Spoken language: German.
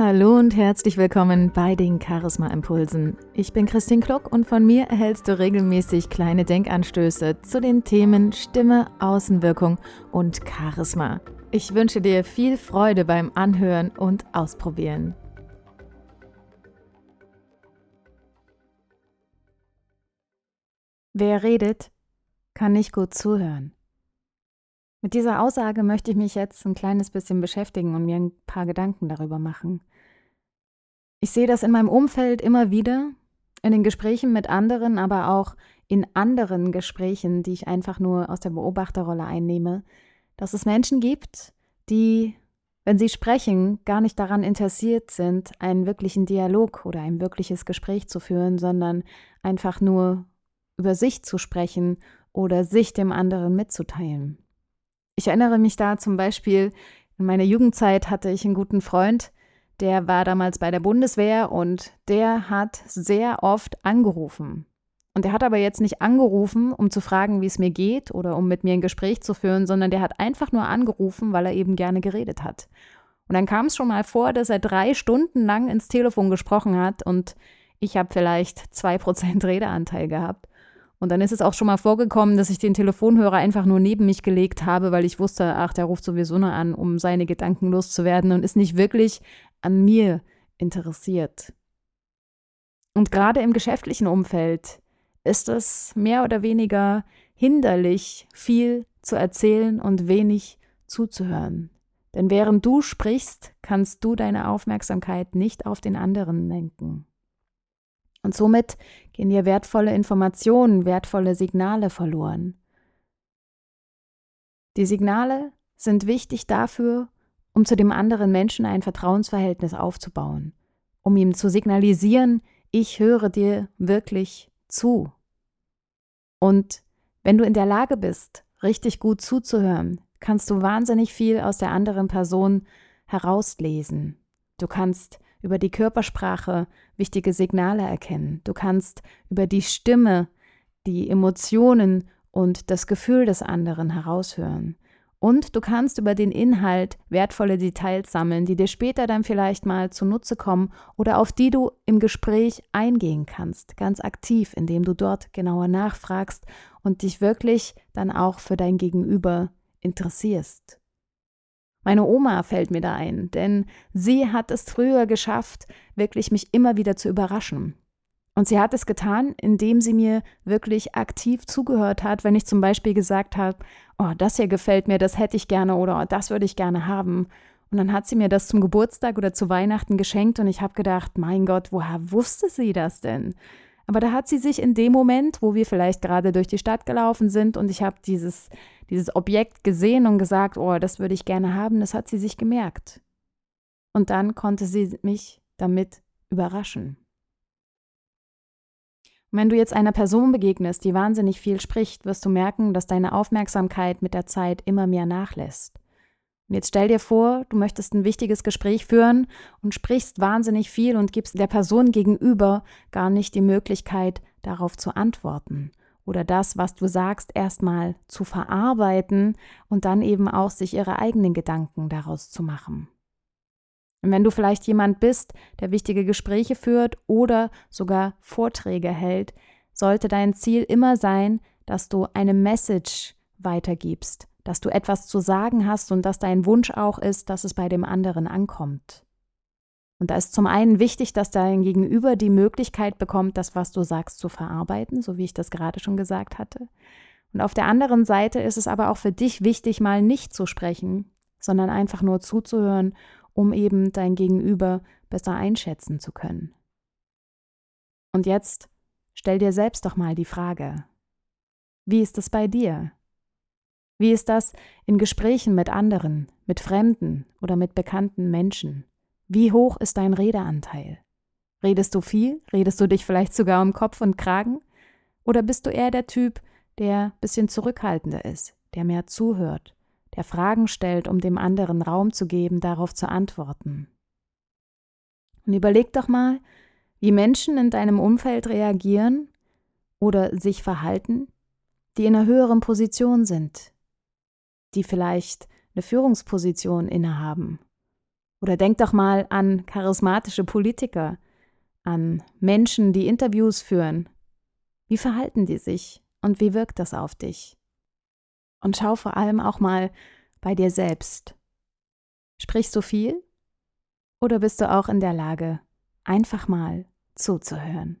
Hallo und herzlich willkommen bei den Charisma Impulsen. Ich bin Christine Kluck und von mir erhältst du regelmäßig kleine Denkanstöße zu den Themen Stimme, Außenwirkung und Charisma. Ich wünsche dir viel Freude beim Anhören und Ausprobieren. Wer redet, kann nicht gut zuhören. Mit dieser Aussage möchte ich mich jetzt ein kleines bisschen beschäftigen und mir ein paar Gedanken darüber machen. Ich sehe das in meinem Umfeld immer wieder, in den Gesprächen mit anderen, aber auch in anderen Gesprächen, die ich einfach nur aus der Beobachterrolle einnehme, dass es Menschen gibt, die, wenn sie sprechen, gar nicht daran interessiert sind, einen wirklichen Dialog oder ein wirkliches Gespräch zu führen, sondern einfach nur über sich zu sprechen oder sich dem anderen mitzuteilen. Ich erinnere mich da zum Beispiel, in meiner Jugendzeit hatte ich einen guten Freund, der war damals bei der Bundeswehr und der hat sehr oft angerufen. Und der hat aber jetzt nicht angerufen, um zu fragen, wie es mir geht oder um mit mir ein Gespräch zu führen, sondern der hat einfach nur angerufen, weil er eben gerne geredet hat. Und dann kam es schon mal vor, dass er drei Stunden lang ins Telefon gesprochen hat und ich habe vielleicht zwei Prozent Redeanteil gehabt. Und dann ist es auch schon mal vorgekommen, dass ich den Telefonhörer einfach nur neben mich gelegt habe, weil ich wusste, ach, der ruft sowieso nur an, um seine Gedanken loszuwerden und ist nicht wirklich an mir interessiert. Und gerade im geschäftlichen Umfeld ist es mehr oder weniger hinderlich, viel zu erzählen und wenig zuzuhören. Denn während du sprichst, kannst du deine Aufmerksamkeit nicht auf den anderen lenken. Und somit gehen dir wertvolle Informationen, wertvolle Signale verloren. Die Signale sind wichtig dafür, um zu dem anderen Menschen ein Vertrauensverhältnis aufzubauen, um ihm zu signalisieren, ich höre dir wirklich zu. Und wenn du in der Lage bist, richtig gut zuzuhören, kannst du wahnsinnig viel aus der anderen Person herauslesen. Du kannst über die Körpersprache wichtige Signale erkennen. Du kannst über die Stimme die Emotionen und das Gefühl des anderen heraushören. Und du kannst über den Inhalt wertvolle Details sammeln, die dir später dann vielleicht mal zunutze kommen oder auf die du im Gespräch eingehen kannst, ganz aktiv, indem du dort genauer nachfragst und dich wirklich dann auch für dein Gegenüber interessierst. Meine Oma fällt mir da ein, denn sie hat es früher geschafft, wirklich mich immer wieder zu überraschen. Und sie hat es getan, indem sie mir wirklich aktiv zugehört hat, wenn ich zum Beispiel gesagt habe, oh, das hier gefällt mir, das hätte ich gerne oder oh, das würde ich gerne haben. Und dann hat sie mir das zum Geburtstag oder zu Weihnachten geschenkt und ich habe gedacht, mein Gott, woher wusste sie das denn? Aber da hat sie sich in dem Moment, wo wir vielleicht gerade durch die Stadt gelaufen sind und ich habe dieses, dieses Objekt gesehen und gesagt, oh, das würde ich gerne haben, das hat sie sich gemerkt. Und dann konnte sie mich damit überraschen. Und wenn du jetzt einer Person begegnest, die wahnsinnig viel spricht, wirst du merken, dass deine Aufmerksamkeit mit der Zeit immer mehr nachlässt. Und jetzt stell dir vor, du möchtest ein wichtiges Gespräch führen und sprichst wahnsinnig viel und gibst der Person gegenüber gar nicht die Möglichkeit, darauf zu antworten oder das, was du sagst, erstmal zu verarbeiten und dann eben auch sich ihre eigenen Gedanken daraus zu machen. Und wenn du vielleicht jemand bist, der wichtige Gespräche führt oder sogar Vorträge hält, sollte dein Ziel immer sein, dass du eine Message weitergibst, dass du etwas zu sagen hast und dass dein Wunsch auch ist, dass es bei dem anderen ankommt. Und da ist zum einen wichtig, dass dein Gegenüber die Möglichkeit bekommt, das, was du sagst, zu verarbeiten, so wie ich das gerade schon gesagt hatte. Und auf der anderen Seite ist es aber auch für dich wichtig, mal nicht zu sprechen, sondern einfach nur zuzuhören, um eben dein Gegenüber besser einschätzen zu können. Und jetzt stell dir selbst doch mal die Frage, wie ist es bei dir? Wie ist das in Gesprächen mit anderen, mit Fremden oder mit bekannten Menschen? Wie hoch ist dein Redeanteil? Redest du viel? Redest du dich vielleicht sogar um Kopf und Kragen? Oder bist du eher der Typ, der ein bisschen zurückhaltender ist, der mehr zuhört, der Fragen stellt, um dem anderen Raum zu geben, darauf zu antworten? Und überleg doch mal, wie Menschen in deinem Umfeld reagieren oder sich verhalten, die in einer höheren Position sind, die vielleicht eine Führungsposition innehaben Oder denk doch mal an charismatische Politiker, an Menschen, die Interviews führen. Wie verhalten die sich und wie wirkt das auf dich? Und schau vor allem auch mal bei dir selbst. Sprichst du viel? Oder bist du auch in der Lage, einfach mal zuzuhören?